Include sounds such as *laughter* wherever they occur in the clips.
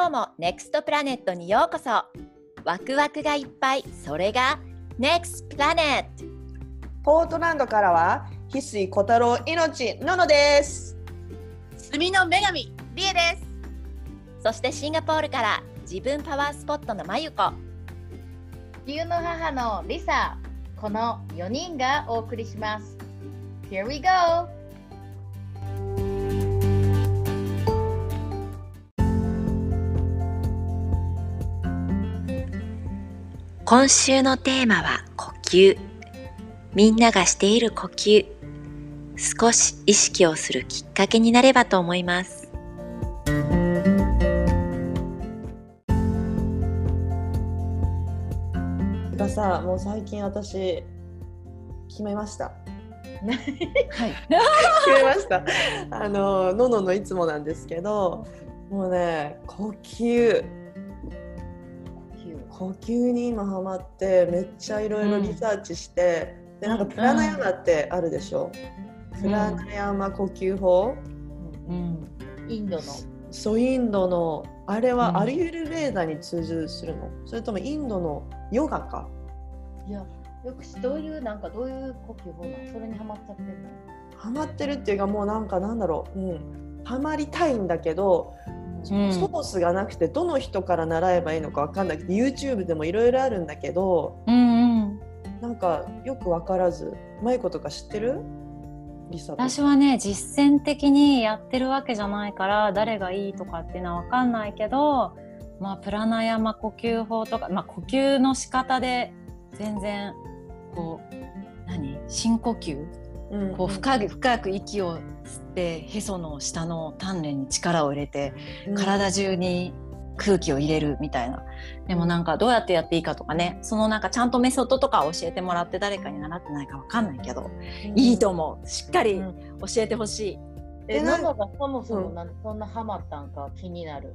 今日も NEXT プラネットにようこそ。ワクワクがいっぱい。それが NEXT プラネット。ポートランドからは翡翠小太郎命ののです。墨の女神リエです。そしてシンガポールから自分パワースポットのまゆこ地球の母のリサこの4人がお送りします。Here we go! 今週のテーマは呼吸。みんながしている呼吸。少し意識をするきっかけになればと思います。がさもう最近私決めました。はい。*laughs* 決めました。あののののいつもなんですけどもうね呼吸呼吸に今ハマってめっちゃいろいろリサーチして、でなんかプラナヤマってあるでしょ、プラナヤマ呼吸法、うん、インドの。そうインドのあれうん。はアリユルベーダに通ずするの、それともインドのヨガか？いやよくしどういうなんかどういう呼吸法なの？それにハマっちゃってるの？ハマってるっていうかもうなんかなんだろう、うん、ハマりたいんだけど、うんソースがなくてどの人から習えばいいのかわかんなくて YouTube でもいろいろあるんだけどうんうん。なんかよくわからずマイコとか知ってる？私はね実践的にやってるわけじゃないから誰がいいとかっていうのは分かんないけど、まあ、プラナヤマ呼吸法とか、まあ、呼吸の仕方で全然こう何？深呼吸？うんこう深く深く息を吸ってへその下の丹田に力を入れてうん。体中に空気を入れるみたいな。でもなんかどうやってやっていいかとかねそのなんかちゃんとメソッドとか教えてもらって誰かに習ってないか分かんないけどいいと思う。しっかりうん。教えてほしい。え、えなんノノがそもそもうん。なんそんなハマったんか気になる？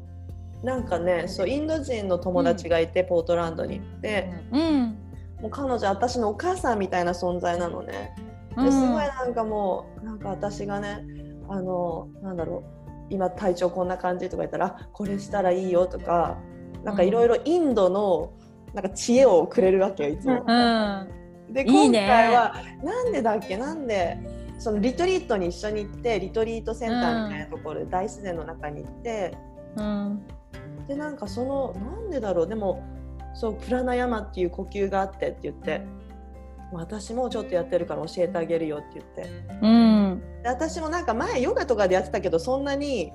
なんかねそうインド人の友達がいて、ポートランドに。で、うん。もう彼女私のお母さんみたいな存在なのね。うんですごいなんかもうなんか私がねあのなんだろう今体調こんな感じとか言ったらあこれしたらいいよとかなんかいろいろインドのなんか知恵をくれるわけよいつも。うん。で今回はなんでだっけなんでそのリトリートに一緒に行ってリトリートセンターみたいなところで大自然の中に行って、うん。でなんかそのなんでだろうでもそうプラナヤマっていう呼吸があってって言って私もちょっとやってるから教えてあげるよって言って。うん。で私もなんか前ヨガとかでやってたけどそんなに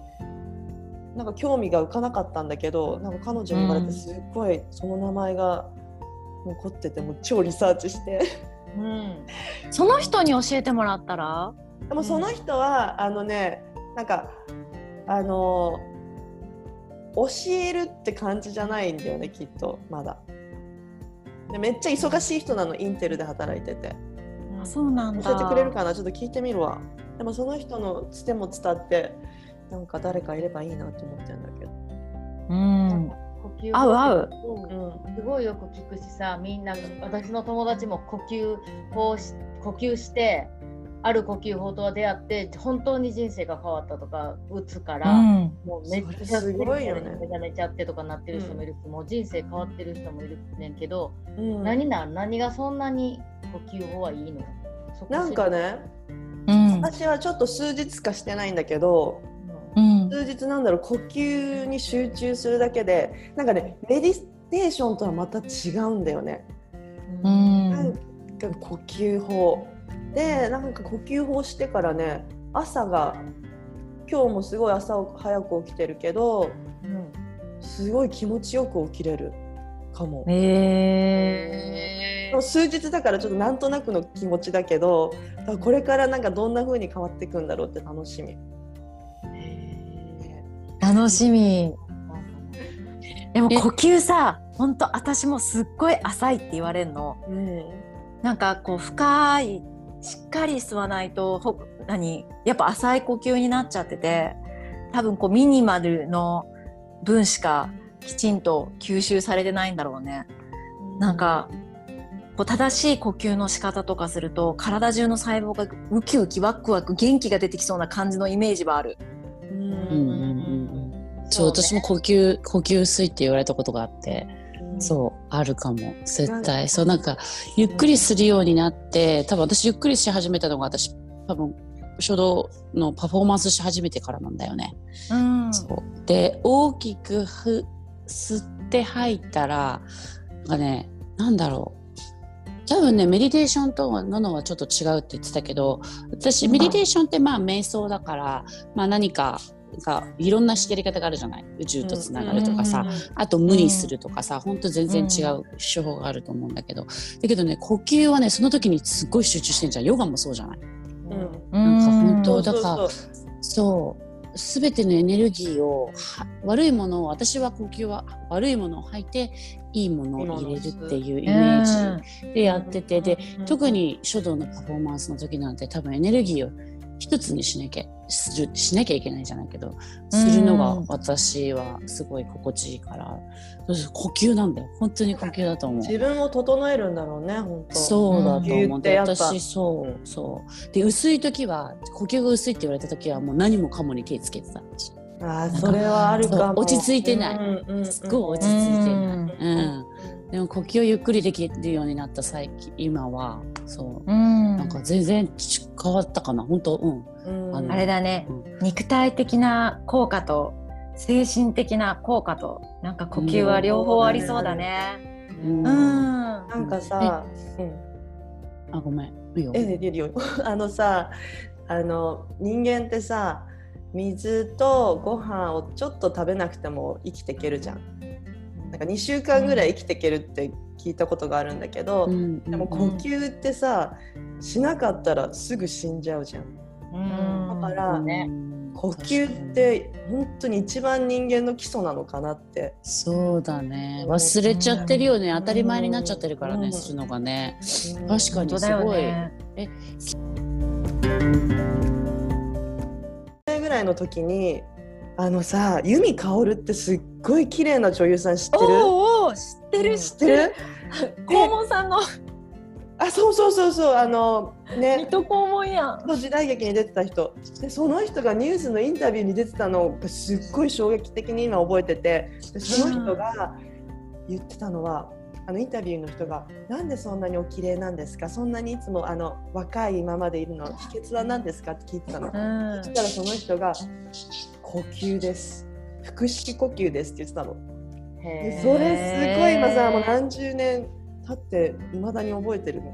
なんか興味が浮かなかったんだけどなんか彼女に言われてすっごいその名前が残っててもう超リサーチして。うん。その人に教えてもらったら？でもその人は、あのねなんかあの教えるって感じじゃないんだよねきっとまだでめっちゃ忙しい人なのインテルで働いてて。あそうなんだ。教えてくれるかな？ちょっと聞いてみるわ。でもその人のつても伝ってなんか誰かいればいいなと思ってるんだけど。うん。呼吸合う合う。うん。すごいよく聞くしさみんな私の友達も呼吸法し呼吸してある呼吸法とは出会って本当に人生が変わったとか打つから、うんもうめっちゃすごいよね目覚めちゃってとかなってる人もいるし、もう人生変わってる人もいるねんけど、うん何なん何がそんなに呼吸法はいいのなんかねうん私はちょっと数日かしてないんだけどうん数日なんだろう呼吸に集中するだけでなんかねメディテーションとはまた違うんだよね。ううんなんんか呼吸法でなんか呼吸法してからね朝が今日もすごい朝早く起きてるけどうんすごい気持ちよく起きれるかも。へでも数日だからちょっとなんとなくの気持ちだけどこれからなんかどんな風に変わっていくんだろうって楽しみ。楽しみ。でも呼吸さ本当私もすっごい浅いって言われるの。うん。なんかこう深いしっかり吸わないとほ何？やっぱ浅い呼吸になっちゃってて多分こうミニマルの分しかきちんと吸収されてないんだろうね。なんかこう正しい呼吸の仕方とかすると体中の細胞がウキウキワクワク元気が出てきそうな感じのイメージはある。うんうんそう私も呼吸呼吸水って言われたことがあって、うんそうあるかも絶対。そうなんかゆっくりするようになって多分私ゆっくりし始めたのが私多分書道のパフォーマンスし始めてからなんだよね。うん。そう。で大きくふ吸って吐いたらなんかねなんだろう。多分ねメディテーションとののはちょっと違うって言ってたけど私メディテーションってまあ瞑想だから、まあ、何かがいろんなやり方があるじゃない？宇宙とつながるとかさ、あと無にするとかさ、ほんと全然違う手法があると思うんだけど、だけどね呼吸はねその時にすっごい集中してんじゃん。ヨガもそうじゃない？うん。なんか本当だからそうそう。そう。全てのエネルギーをは悪いものを私は呼吸は悪いものを吐いていいものを入れるっていうイメージでやってて。で特に書道のパフォーマンスの時なんて多分エネルギーを一つにしなきゃするしなきゃいけないじゃないけどするのが私はすごい心地いいからそうそう呼吸なんだよ本当に呼吸だと思う。自分を整えるんだろうね本当そうだと思ってやっぱ私そうそう。で薄い時は呼吸が薄いって言われた時はもう何もかもに手つけてた。私あーそれはあるかも落ち着いてないうんうんうんすっごい落ち着いてない。うんうん。でも呼吸をゆっくりできるようになった最近今はそう。うんか全然ち変わったかな本当うん。うんあれだね、う肉体的な効果と精神的な効果となんか呼吸は両方ありそうだね。うんうん。なんかさ、うん、あごめん。いいよ。えいいよ *laughs* あのさあの人間ってさ水とご飯をちょっと食べなくても生きていけるじゃん。なんか2週間ぐらい生きていけるって聞いたことがあるんだけど、うん。でも呼吸ってさしなかったらすぐ死んじゃうじゃん。うん。だからね。呼吸って本当に一番人間の基礎なのかなって。そうだね。忘れちゃってるよね。当たり前になっちゃってるからうん。ねするのがね。確かにすごい、ね。ぐらいの時にあのさ由美かおるってすっごい綺麗な女優さん知ってる？おーおー知ってる知ってる。黄門さんの。あそうそうそうそうあのね。水戸黄門やん。の時代劇に出てた人。でその人がニュースのインタビューに出てたのがすっごい衝撃的に今覚えてて。でその人が言ってたのは、あのインタビューの人が「なんでそんなにお綺麗なんですか？そんなにいつもあの若いままでいるの秘訣は何ですか?」って聞いてたの。うん。そしたらその人が「呼吸です」「腹式呼吸です」って言ってたの。でへそれすごい今さもう何十年経っていまだに覚えてるの。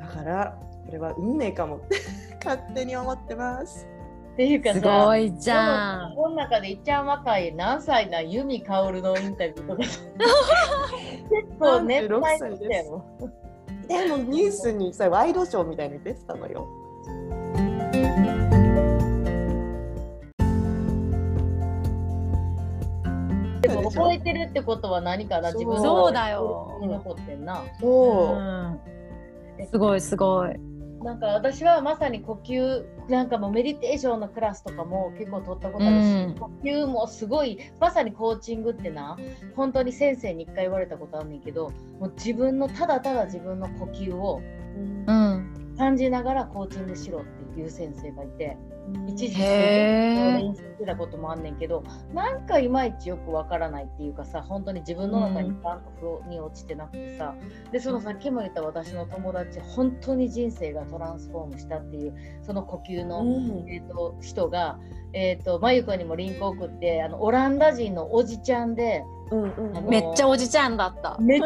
だからこれは運命かも。っ *laughs* て勝手に思ってます。ーっていうかすさごいじゃん。この中でいっちゃん若い何歳な由美かおるのインタビューとか *laughs* 結構年配の人やろでもニュースにさワイドショーみたいに出てたのよ覚えてるってことは何かな自分のそうだよ。に残ってんなそう、うん。すごいすごい。なんか私はまさに呼吸なんかもうメディテーションのクラスとかも結構取ったことあるし、うん。呼吸もすごいまさにコーチングってな本当に先生に一回言われたことあんねんけどもう自分のただただ自分の呼吸をうん。感じながらコーチングしろっていう先生がいて一時期へー練習してたこともあんねんけどなんかいまいちよくわからないっていうかさ本当に自分の中にバンと風呂に落ちてなくてさ、でそのさっきも言った私の友達本当に人生がトランスフォームしたっていうその呼吸の、うんえー、と人が、えー、とまゆこにもリンク送ってあのオランダ人のおじちゃんでうんうんめっちゃおじちゃんだった。めっ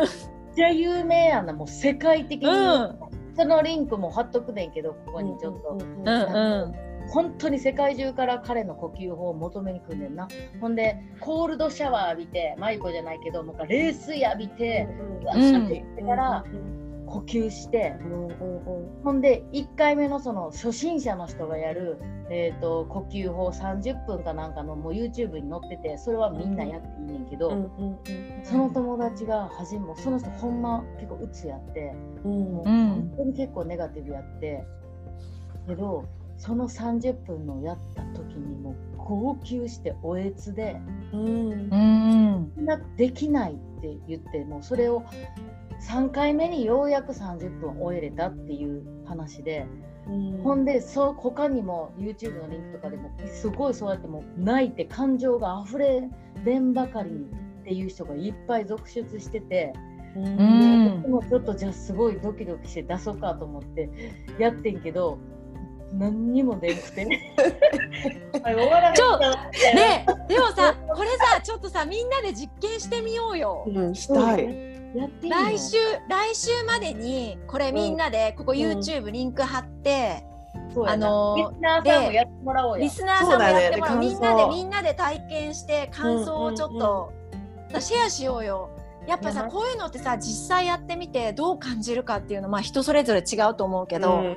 ちゃ有名やなもう世界的に、うんそのリンクも貼っとくねんけどここにちょっと。うんうんうん。本当に世界中から彼の呼吸法を求めに来んねんな。ほんでコールドシャワー浴びてマイコじゃないけどなんか冷水浴びて、うわうんって言ってから呼吸して、うん。うんうんほんで1回目のその初心者の人がやる、えー、と呼吸法30分かなんかのもう YouTube に載っててそれはみんなやっていいねんけど、うん。うん。その友達が初めもその人ほんま結構うつやってうん。もううん。本当に結構ネガティブやって。けどその30分のやった時にもう号泣しておえつでうん。なできないって言ってもうそれを3回目にようやく30分終えれたっていう話でうん。ほんでそう他にも YouTube のリンクとかでもすごいそうやってもう泣いて感情が溢れれんばかりにっていう人がいっぱい続出してて、うん。僕もちょっとじゃあすごいドキドキして出そうかと思ってやってんけど何にも出んくて。は *laughs* い終わらへんちょねでもさこれさちょっとさみんなで実験してみようよ。うん、したい。やっていいの来週来週までにこれみん。なでここ YouTube リンク貼って、あのーリスナーさんもやってもらおうやリスナーさんもやってもらう。そうだね。みんなでみんなで体験して感想をちょっと、シェアしようよ。やっぱさこういうのってさ実際やってみてどう感じるかっていうのまあ人それぞれ違うと思うけど、うん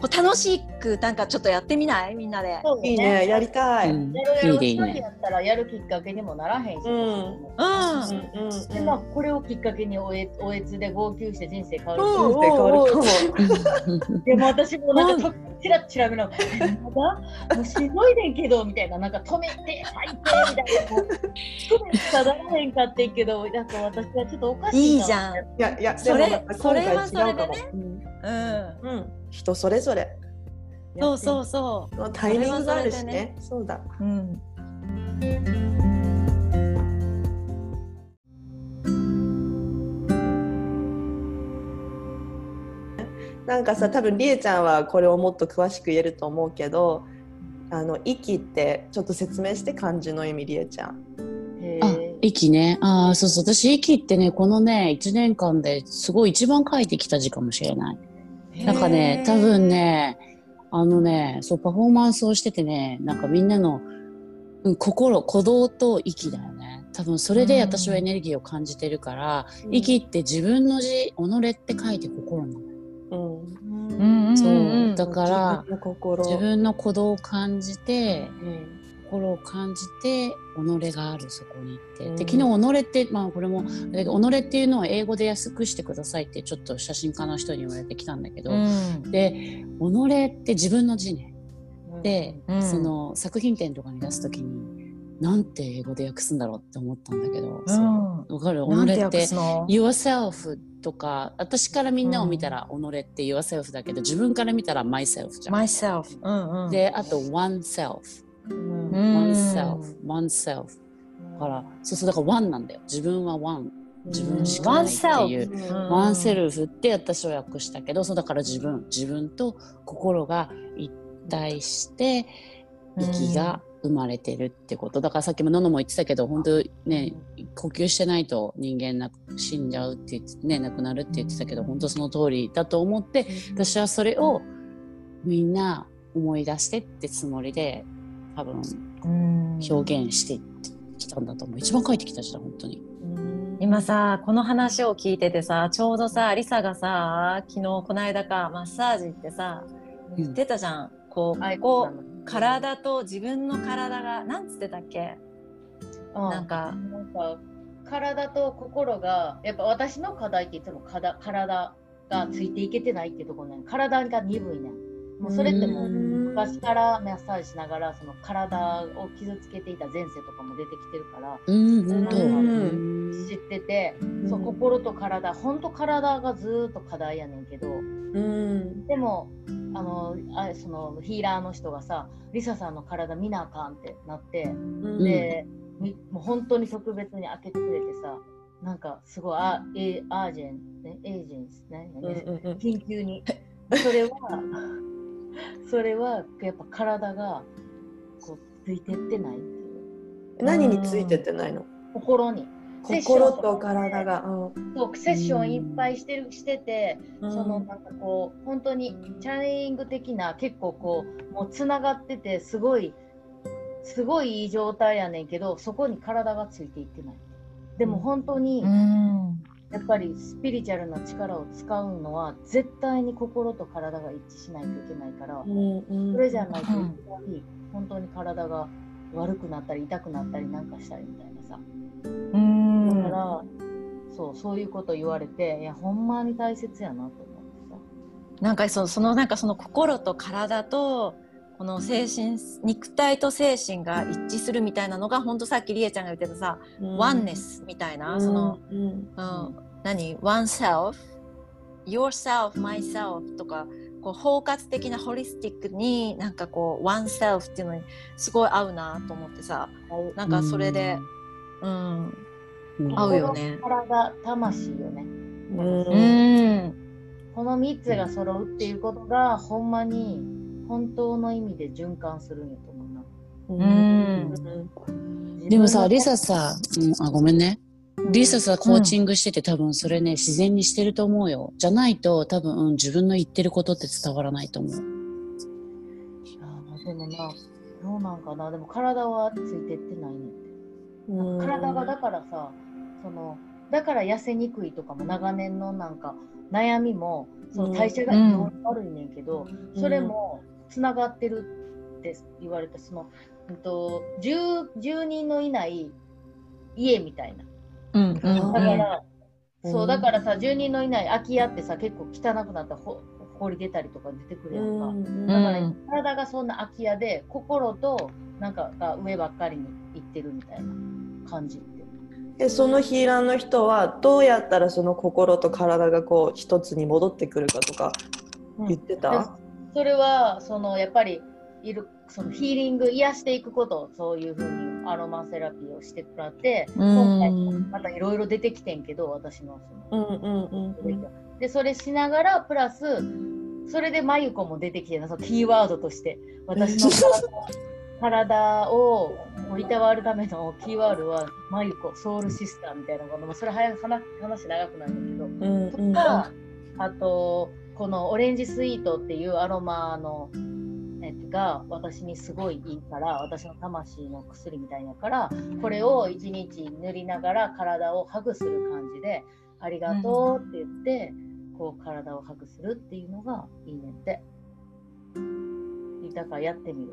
こう楽しくなんかちょっとやってみない？みんなで。そうだいいね、やりたい。いいねいいね。やったらやるきっかけにもならへんし、うん。うんうんでまあこれをきっかけにおえおえつで号泣して人生変わるうん人生変わるかも。でも私もなんかとチラッチラ見ながら「まだ？もうしんどいねんけど」みたいな。なんか止めて最低みたいな。もう止めしかならへんかってんけどなんか私はちょっとおかしいいいじゃん。いやいや、それそれは今回違うかもそれでねうん。うん。うん、人それぞれ。そうそうそのタイミングがあるしそれはそれでね。そうだ。う。うん。なんかさ、多分りえちゃんはこれをもっと詳しく言えると思うけど、あの息ってちょっと説明して漢字の意味りえちゃん。あへー、息ね。ああ、そうそう。私、息ってね、このね、1年間ですごい一番書いてきた字かもしれない。なんかね、多分ね、あのね、そう、パフォーマンスをしててね、なんかみんなの、うん、心、鼓動と息だよね。多分それで私はエネルギーを感じてるから、息って自分の字、己って書いて心なの。うん。うんうんそううんだから自分の心。自分の鼓動を感じて、うん心を感じて己があるそこにって、うん。で昨日己ってまあこれも己っていうのを英語で安くしてくださいってちょっと写真家の人に言われてきたんだけど、うん。で己って自分の字ね。で、うん。その作品展とかに出す時になんて英語で訳すんだろうって思ったんだけど、そう。わかる？己って yourself とか私からみんなを見たら己って yourself だけど自分から見たら myself じゃん。myself。うんうん。であと oneself oneself oneself だからそうそうだから one なんだよ。自分は one 自分しかないっていう、うんワンセルフって私は訳したけどそうだから自分。自分と心が一体して息が生まれてるってこと。だからさっきもののも言ってたけど本当ね呼吸してないと人間な死んじゃうって言ってね亡くなるって言ってたけど本当その通りだと思って私はそれをみんな思い出してってつもりで多分うん。表現してきたんだと思う。一番書いてきた字だ本当に。今さこの話を聞いててさちょうどさリサがさ昨日この間かマッサージ行ってさ言ってたじゃん。こうあいここう体と自分の体がなんつってたっけ？うんなんか。なんか体と心がやっぱ私の課題って言っても体体がついていけてないっていうところね。体が鈍いねもうそれってもう昔からマッサージしながらその体を傷つけていた前世とかも出てきてるから知ってて、そう心と体本当体がずーっと課題やねんけどうん。でもあのあそのヒーラーの人がさリサさんの体見なあかんってなって、うん。でみもう本当に特別に開けてくれてさなんかすごいアエアージェン、ね、エージェンスね、緊急に。それは *laughs* *laughs* それはやっぱ体がこうついてってないっていう。何についてってないの？心に。心と体が。うんそうセッションいっぱいしてるしてて、うん。そのなんかこう本当にチャネリング的な結構こうもうつながっててすごいすごいいい状態やねんけどそこに体がついていってない。でも本当にうんやっぱりスピリチュアルな力を使うのは絶対に心と体が一致しないといけないからそれじゃないといきうんなり本当に体が悪くなったり痛くなったりなんかしたりみたいなさ。うん。だから、そうそういうこと言われていやほんまに大切やなと思ってさ。なんかそそのなんかその心と体とこの精神肉体と精神が一致するみたいなのが本当さっきりえちゃんが言ってたさ、ワンネスみたいな、その、うん。うん、何？oneself? yourself myself とかこう包括的なホリスティックになんかこうワンセルフっていうのにすごい合うなと思ってさなんかそれでうん、うん。合うよね。体、魂よね。うん。うん。この3つが揃うっていうことが、ほんまに本当の意味で循環するんやと思うな。うんでもさ、リサさ、うん、あ、ごめんね。リサさ、コーチングしてて、多分それね、自然にしてると思うよ。じゃないと、多分、うん、自分の言ってることって伝わらないと思う。あーでもな、どうなんかな。でも体はついてってないねんて。うん体がだからさ、その、だから痩せにくいとかも長年のなんか悩みも、その代謝が悪いねんけど、それもつながってるって言われた、その、うんと、10, 10人のいない家みたいな。うんうんだから、うん。そうだからさ10人のいない空き家ってさ結構汚くなったらほほり出たりとか出てくるやんか、うんだから、うん体がそんな空き家で心となんかが上ばっかりに行ってるみたいな感じって。でそのヒーラーの人はどうやったらその心と体がこう一つに戻ってくるかとか言ってた、でそれはそのやっぱりいるそのヒーリング癒していくことそういうふうにアロマセラピーをしてもらって、今回またいろいろ出てきてんけど私のそのうんうんうんでそれしながらプラスそれでまゆこも出てきてなそのキーワードとして私の体体をいたわるためのキーワードはまゆこソウルシスターみたいなもの。もそれ早く話話長くなるんだけど。うんうん。とかあとこのオレンジスイートっていうアロマのやつが私にすごいいいから私の魂の薬みたいやからこれを一日塗りながら体をハグする感じでありがとうって言って、こう体をハグするっていうのがいいねって。だからやってみる。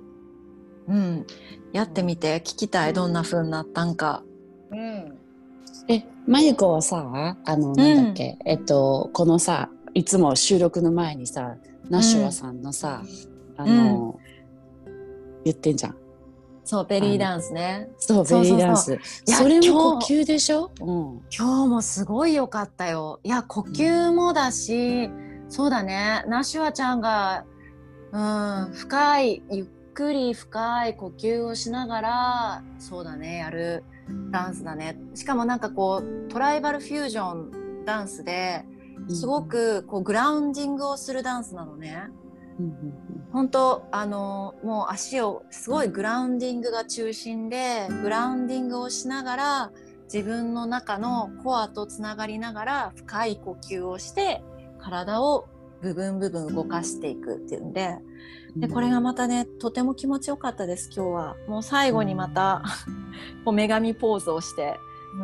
うん、やってみて。聞きたい。どんな風になったんか。うん。え、まゆこはさ、あの、なんだっけ、えっと、このさ、いつも収録の前にさ、ナシュワさんのさ、あの、言ってんじゃん。そうベリーダンスね。そう、ベリーダンス。それも今呼日吸でしょ？うん。今日もすごい良かったよ。いや呼吸もだし、そうだね。ナシュワちゃんが、うん、深いゆっくり深い呼吸をしながら、そうだねやるダンスだね。しかもなんかこうトライバルフュージョンダンスですごくこうグラウンディングをするダンスなのね。本当あのもう足をすごいグラウンディングが中心でグラウンディングをしながら自分の中のコアとつながりながら深い呼吸をして体を部分部分動かしていくっていうんで。うん。でこれがまたねとても気持ちよかったです今日は。もう最後にまた *laughs* こう女神ポーズをして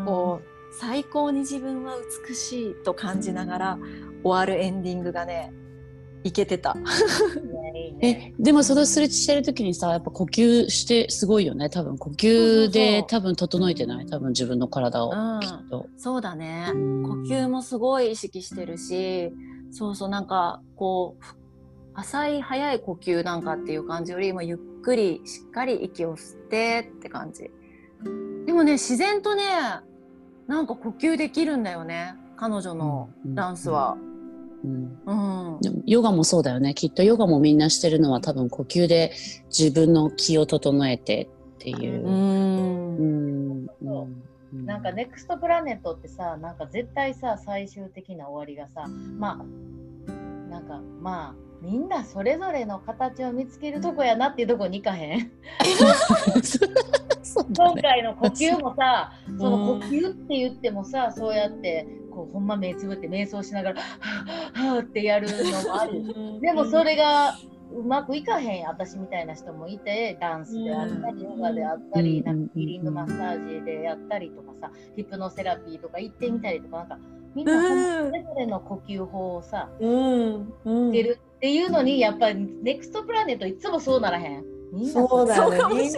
こう最高に自分は美しいと感じながら終わるエンディングがねいけてた。え、でもそれするしてる時にさ、やっぱ呼吸してすごいよね。多分呼吸で多分整えてない？多分自分の体を、うんきっと。そうだね。呼呼吸もすごい意識してるし、そうそうなんかこうふ浅い早い呼吸なんかっていう感じよりもゆっくりしっかり息を吸ってって感じ。でもね自然とねなんか呼吸できるんだよね彼女のダンスは。うんヨガもそうだよね。きっとヨガもみんなしてるのは多分呼吸で自分の気を整えてっていうう。ん。うんそううんなんかネクストプラネットってさなんか絶対さ最終的な終わりがさまあなんかまあみんなそれぞれの形を見つけるとこやなっていうとこに行かへん？*laughs* *laughs* *laughs* 今回の呼吸もさ *laughs* その呼吸って言ってもさそうやってこうほんま目つぶって瞑想しながらはぁはぁってやるのもある。*laughs* でもそれがうまくいかへん私みたいな人もいてダンスであったりヨガであったりうん。なんかヒーリングマッサージでやったりとかさヒプノセラピーとか行ってみたりとかなんかみんなそれぞれの呼吸法をさうん。うん。つけるっていうのにやっぱりネクストプラネットいつもそうならへん。みんなそうだよね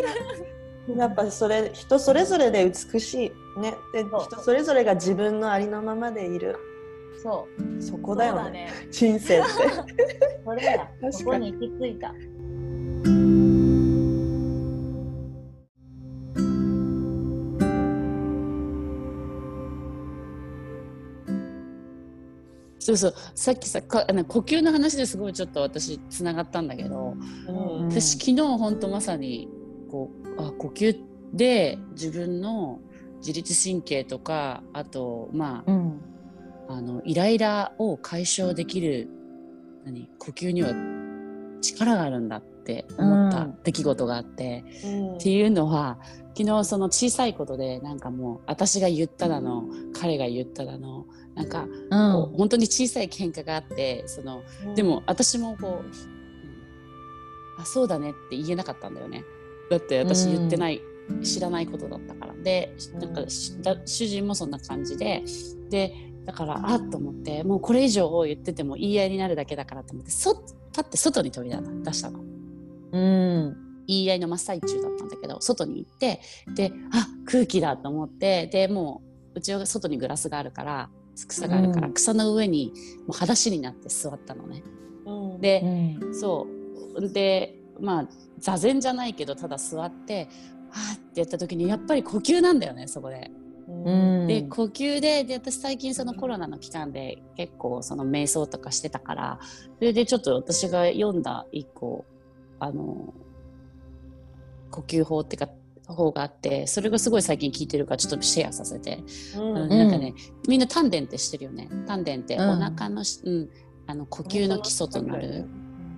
やっぱそれ人それぞれで美しい。ね。で人それぞれが自分のありのままでいる。そう。そこだよね。ね。人生って。*laughs* それや確かに。そこに行き着いた。そうそう。さっきさかあの呼吸の話ですごいちょっと私つながったんだけど、うん。私昨日本当まさにこうあ呼吸で自分の自律神経とかあとまあうん。あのイライラを解消できる何呼吸には力があるんだって思ったうん。出来事があって、うん。っていうのは昨日その小さいことでなんかもう私が言っただの彼が言っただのなんかこう本当に小さい喧嘩があってそのでも私もこう、うんあそうだねって言えなかったんだよねだって私言ってない、知らないことだったから。でなんか主人もそんな感じで。でだからあっと思ってもうこれ以上言ってても言い合いになるだけだからと思ってそパッて外に飛び出出したの。うん。言い合いの真っ最中だったんだけど外に行ってであ空気だと思ってでもううちは外にグラスがあるから草があるから、うん。草の上にもう裸足になって座ったのね。うん。で、うん。そう。でまあ座禅じゃないけどただ座ってはーってやった時にやっぱり呼吸なんだよねそこで。うん。で呼吸でで私最近そのコロナの期間で結構その瞑想とかしてたからそれでちょっと私が読んだ一個あの呼吸法っていうか方があってそれがすごい最近聞いてるからちょっとシェアさせて、うん。なんかねみんな丹田って知ってるよね。丹田ってうんお腹のし、うん、あの呼吸の基礎となる、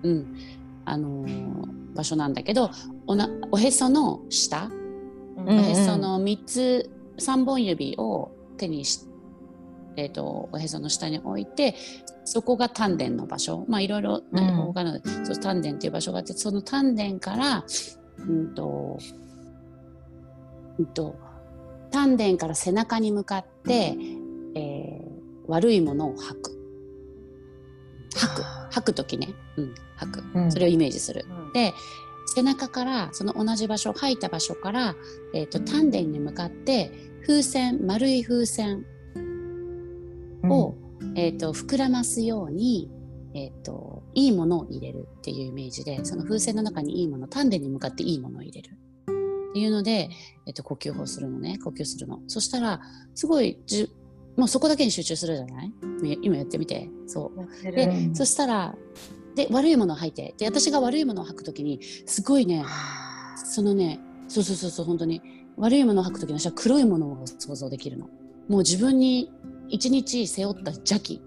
うんあのー場所なんだけどおなおへその下うんおへその3つ3本指を手にし、えー、とおへその下に置いてそこが丹田の場所。まあいろいろうん。方法があるので、そう丹田っていう場所があってその丹田からうんとうんと丹田から背中に向かって、えー悪いものを吐く。吐く吐く時ね、うん、吐く、うん。それをイメージする。うん。で背中からその同じ場所吐いた場所から、えー、と丹田に向かって風船丸い風船を、えー、と膨らますように、えー、といいものを入れるっていうイメージでその風船の中にいいもの丹田に向かっていいものを入れる。っていうので、えー、と呼吸法するのね。呼吸するの。そしたらすごいもうそこだけに集中するじゃない？今やってみて。そう。で、うん。そしたらで悪いものを吐いて。で私が悪いものを吐くときにすごいねそのねそうそうそうそう本当に。悪いものを吐くときに私は黒いものを想像できるの。もう自分に一日背負った邪気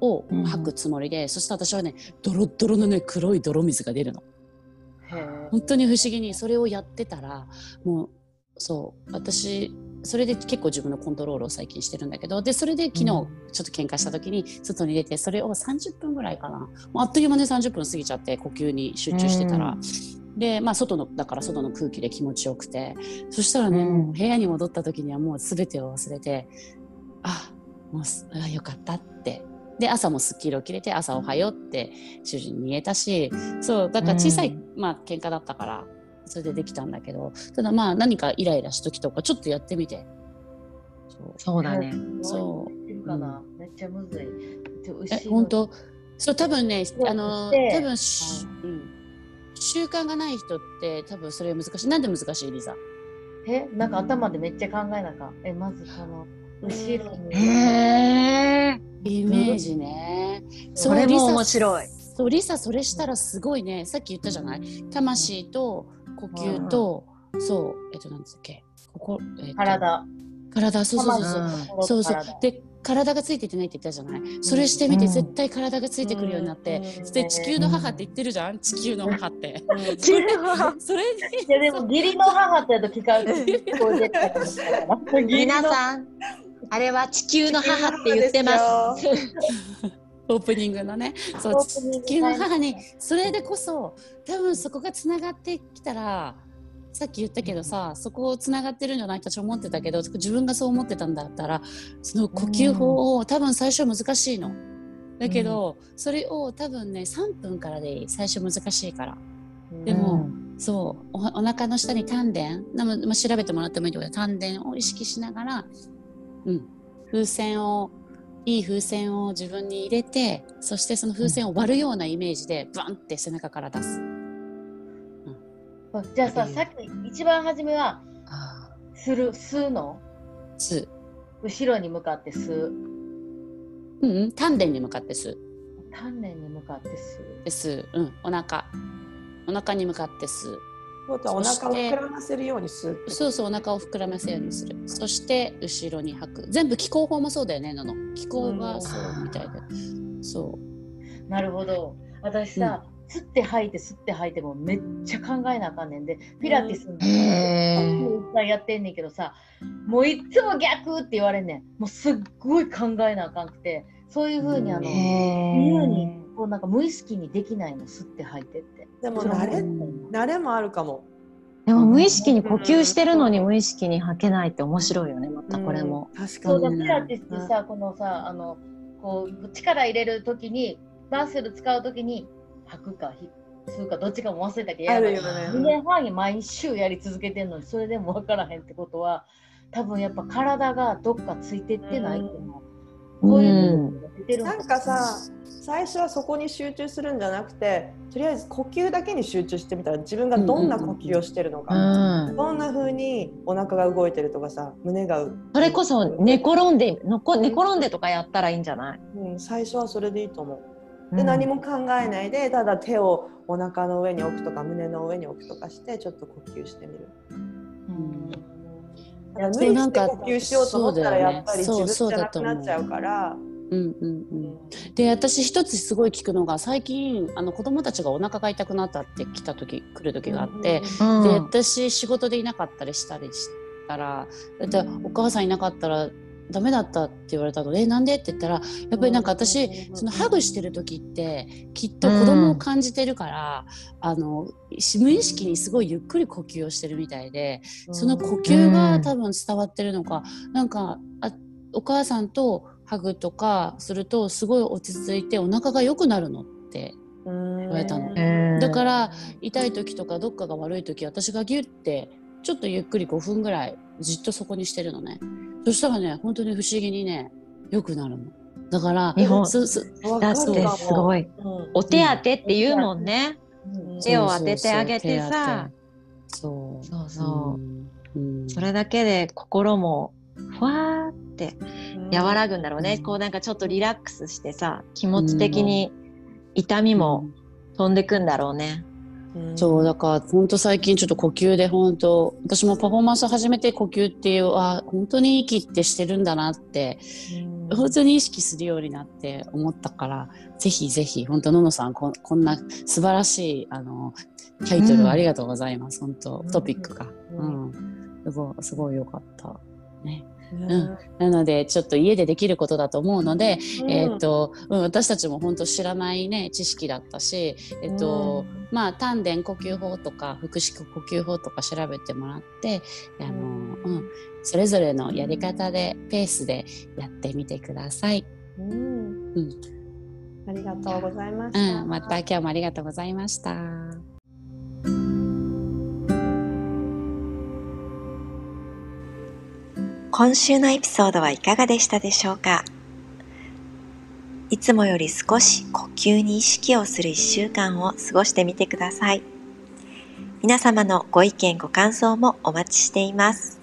を吐くつもりで、そしたら私はねドロッドロのね黒い泥水が出るの。本当に不思議にそれをやってたらもうそう私それで結構自分のコントロールを最近してるんだけどでそれで昨日ちょっと喧嘩した時に外に出てそれを30分ぐらいかな。あっという間に30分過ぎちゃって呼吸に集中してたら、でまあ外のだから外の空気で気持ちよくてそしたらね、うん。もう部屋に戻った時にはもう全てを忘れてあもうすあよかったって。で朝もすっきり起きれて朝おはようって主人に言えたしそうだから小さい、うん。まあ喧嘩だったからそれでできたんだけどただまあ何かイライラしときとかちょっとやってみて。そう。そうだね。そう。できるかな、めっちゃむずい。えろ本当？そう多分ねあので多分し、うん、習慣がない人って多分それ難しい。なんで難しいリザ？え、なんか頭でめっちゃ考えなあかん。え、まずこの後ろに。へえ。イメージね、それもリサ面白い。そうリサそれしたらすごいね。さっき言ったじゃない？魂と呼吸と、そうえっとなんつっけ。ここ、えっと、体。体そうそうそう。そう、うんそうそう。体。で体がついててないって言ったじゃない？それしてみてうん。絶対体がついてくるようになって、うん。で地球の母って言ってるじゃん？地球の母って、うん。*laughs* それそれいやでも義理の母ってやと聞かれて。*laughs* 皆さん、あれは地球の母って言ってます。*laughs* オープニングのねそう地球の母にそれでこそ多分そこがつながってきたらさっき言ったけどさ、そこをつながってるんじゃないかと思ってたけど自分がそう思ってたんだったらその呼吸法を、多分最初難しいの。だけど、それを多分ね3分からでいい最初難しいから。でも、そうおお腹の下に丹田なままあ調べてもらってもいいけど丹田を意識しながら、うん、風船をいい風船を自分に入れてそしてその風船を割るようなイメージでバンって背中から出す。じゃあさ、さっき一番初めは、あする、吸うの？つ後ろに向かって吸う。うんうん。丹田に向かって吸う丹田に向かって吸う。で吸ううん。お腹。お腹に向かって吸うお腹を膨らませるように吸うってことそうそうお腹を膨らませるようにする。そして後ろに吐く。全部気候法もそうだよねのの。気候がそうみたいで。そなるほど。私さ、吸って吐いて吸って吐いてもめっちゃ考えなあかんねんで、ピラティスのへいっぱいやってんねんけどさ、もういっつも逆って言われんねん。もうすっごい考えなあかんくて、そういうふうにあの、自由にこうなんか無意識にできないの、吸って吐いてって。でもう慣れうん慣れもあるかも。でも無意識に呼吸してるのに無意識に吐けないって面白いよねまたこれも。うん確そうだ、かに。ピラティスってさ、このさ、あの、こう力入れるときに、バッセル使うときに吐くかひ吸うかどっちかも忘れたけど、あるよ2ね。年半に毎週やり続けてんのにそれでも分からへんってことは多分やっぱ体がどっかついてってないっていうの、こういうのが出てるのなんかさ最初はそこに集中するんじゃなくてとりあえず呼吸だけに集中してみたら自分がどんな呼吸をしてるのうか、ん、どんな風にお腹が動いてるとかさ胸がそれこそ寝転んでのこ寝転んでとかやったらいいんじゃない、うん、最初はそれでいいと思う。で、うん。何も考えないでただ手をお腹の上に置くとか胸の上に置くとかしてちょっと呼吸してみる。うん。無理して呼吸しようと思ったらやっぱり自分じゃなくなっちゃうから。うんうんうん。で私一つすごい聞くのが最近あの子供たちがお腹が痛くなったって来た時来る時があって、うん。で私仕事でいなかったりしたりしたらだってお母さんいなかったらダメだったって言われたので、えなんで？って言ったらやっぱりなんか私そのハグしてる時ってきっと子供を感じてるから、あのし無意識にすごいゆっくり呼吸をしてるみたいでその呼吸が多分伝わってるのか、なんかあお母さんとハグとかするとすごい落ち着いてお腹が良くなるのって言言われたの。うんだから痛い時とかどっかが悪い時私がギュッてちょっとゆっくり5分ぐらいじっとそこにしてるのね。そしたらね本当に不思議にね良くなるの。だから日本。すすだってすごい。うん。お手当てって言うもんね、うん。手を当ててあげてさ。そう。そうそう、うん。うん。それだけで心もふわーって和らぐんだろうね、うん。こうなんかちょっとリラックスしてさ気持ち的に痛みも飛んでくんだろうね、うん。そうだから本当最近ちょっと呼吸で本当私もパフォーマンス始めて呼吸っていうあ本当に息ってしてるんだなってうん。本当に意識するようになって思ったからぜひぜひ本当ののさんこんこんな素晴らしいあのタイトルありがとうございます、本当トピックが、ううんん。すごいすごい良かった。ね、ねなのでちょっと家でできることだと思うので、うんえっ、と、うん、私たちも本当知らないね知識だったし、えっ、と、まあ丹田呼吸法とか腹式呼吸法とか調べてもらってあの、うん、それぞれのやり方でペースでやってみてください。うんうんありがとうございましうた。ん、また今日もありがとうございました。今週のエピソードはいかがでしたでしょうか？いつもより少し呼吸に意識をする1週間を過ごしてみてください。皆様のご意見ご感想もお待ちしています。